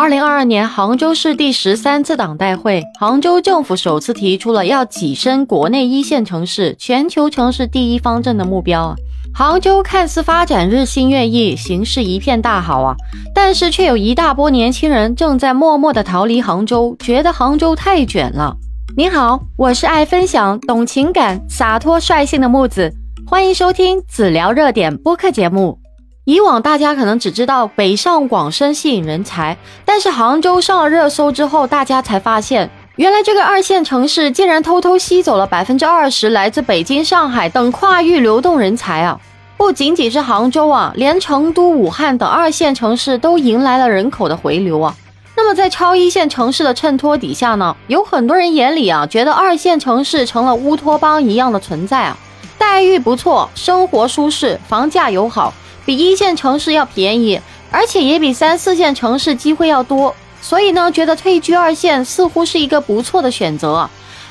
二零二二年杭州市第十三次党代会，杭州政府首次提出了要跻身国内一线城市、全球城市第一方阵的目标！杭州看似发展日新月异，形势一片大好啊，但是却有一大波年轻人正在默默的逃离杭州，觉得杭州太卷了。您好，我是爱分享、懂情感、洒脱率性的木子，欢迎收听子聊热点播客节目。以往大家可能只知道北上广深吸引人才，但是杭州上了热搜之后，大家才发现，原来这个二线城市竟然偷偷吸走了百分之二十来自北京、上海等跨域流动人才啊！不仅仅是杭州啊，连成都、武汉等二线城市都迎来了人口的回流啊。那么在超一线城市的衬托底下呢，有很多人眼里啊，觉得二线城市成了乌托邦一样的存在啊，待遇不错，生活舒适，房价友好。比一线城市要便宜，而且也比三四线城市机会要多，所以呢，觉得退居二线似乎是一个不错的选择。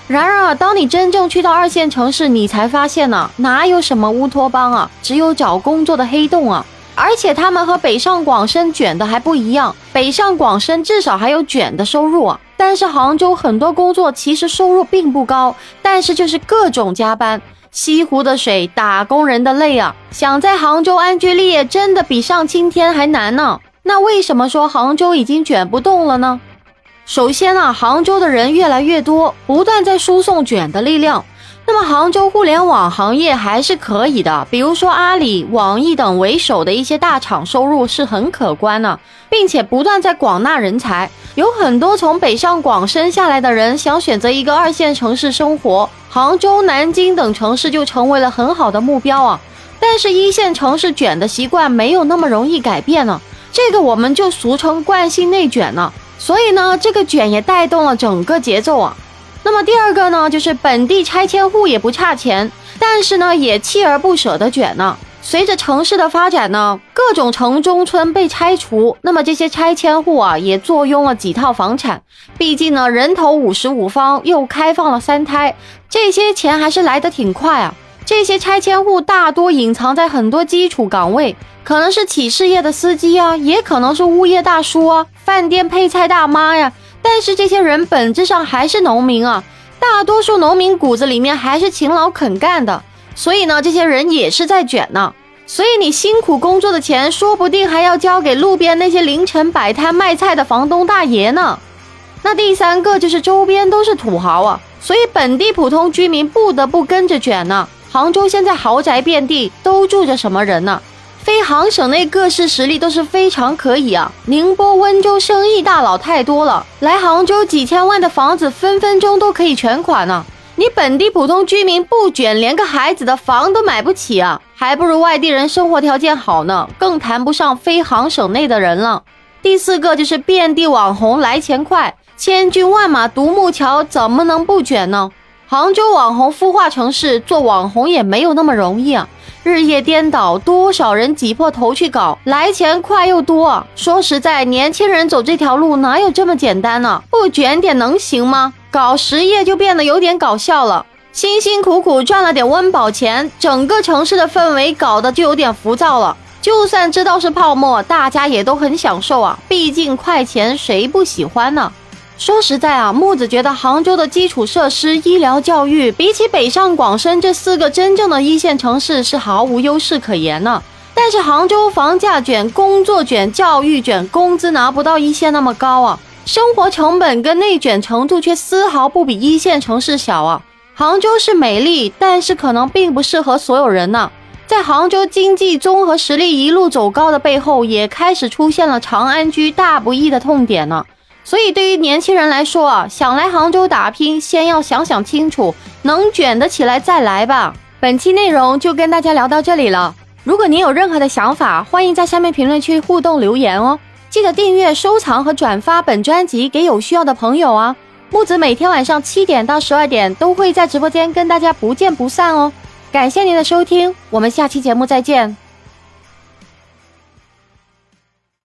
然而啊，当你真正去到二线城市，你才发现呢，哪有什么乌托邦啊，只有找工作的黑洞啊！而且他们和北上广深卷的还不一样，北上广深至少还有卷的收入啊，但是杭州很多工作其实收入并不高，但是就是各种加班。西湖的水，打工人的泪啊！想在杭州安居立业，真的比上青天还难呢。那为什么说杭州已经卷不动了呢？首先啊，杭州的人越来越多，不断在输送卷的力量。那么杭州互联网行业还是可以的，比如说阿里、网易等为首的一些大厂，收入是很可观的，并且不断在广纳人才。有很多从北上广深下来的人想选择一个二线城市生活，杭州、南京等城市就成为了很好的目标啊。但是，一线城市卷的习惯没有那么容易改变呢，这个我们就俗称惯性内卷呢。所以呢，这个卷也带动了整个节奏啊。那么第二个呢，就是本地拆迁户也不差钱，但是呢，也锲而不舍的卷呢。随着城市的发展呢，各种城中村被拆除，那么这些拆迁户啊，也坐拥了几套房产。毕竟呢，人头五十五方，又开放了三胎，这些钱还是来得挺快啊。这些拆迁户大多隐藏在很多基础岗位，可能是企事业的司机啊，也可能是物业大叔啊，饭店配菜大妈呀。但是这些人本质上还是农民啊，大多数农民骨子里面还是勤劳肯干的，所以呢，这些人也是在卷呢。所以你辛苦工作的钱，说不定还要交给路边那些凌晨摆摊卖菜的房东大爷呢。那第三个就是周边都是土豪啊，所以本地普通居民不得不跟着卷呢。杭州现在豪宅遍地，都住着什么人呢？非杭省内各市实力都是非常可以啊，宁波、温州生意大佬太多了，来杭州几千万的房子分分钟都可以全款呢。你本地普通居民不卷，连个孩子的房都买不起啊，还不如外地人生活条件好呢，更谈不上非杭省内的人了。第四个就是遍地网红来钱快，千军万马独木桥，怎么能不卷呢？杭州网红孵化城市，做网红也没有那么容易啊。日夜颠倒，多少人挤破头去搞，来钱快又多。说实在，年轻人走这条路哪有这么简单呢？不卷点能行吗？搞实业就变得有点搞笑了。辛辛苦苦赚了点温饱钱，整个城市的氛围搞得就有点浮躁了。就算知道是泡沫，大家也都很享受啊，毕竟快钱谁不喜欢呢？说实在啊，木子觉得杭州的基础设施、医疗、教育，比起北上广深这四个真正的一线城市是毫无优势可言呢。但是杭州房价卷、工作卷、教育卷，工资拿不到一线那么高啊，生活成本跟内卷程度却丝毫不比一线城市小啊。杭州是美丽，但是可能并不适合所有人呢。在杭州经济综合实力一路走高的背后，也开始出现了长安居大不易的痛点呢。所以，对于年轻人来说啊，想来杭州打拼，先要想想清楚，能卷得起来再来吧。本期内容就跟大家聊到这里了。如果您有任何的想法，欢迎在下面评论区互动留言哦。记得订阅、收藏和转发本专辑给有需要的朋友啊。木子每天晚上七点到十二点都会在直播间跟大家不见不散哦。感谢您的收听，我们下期节目再见。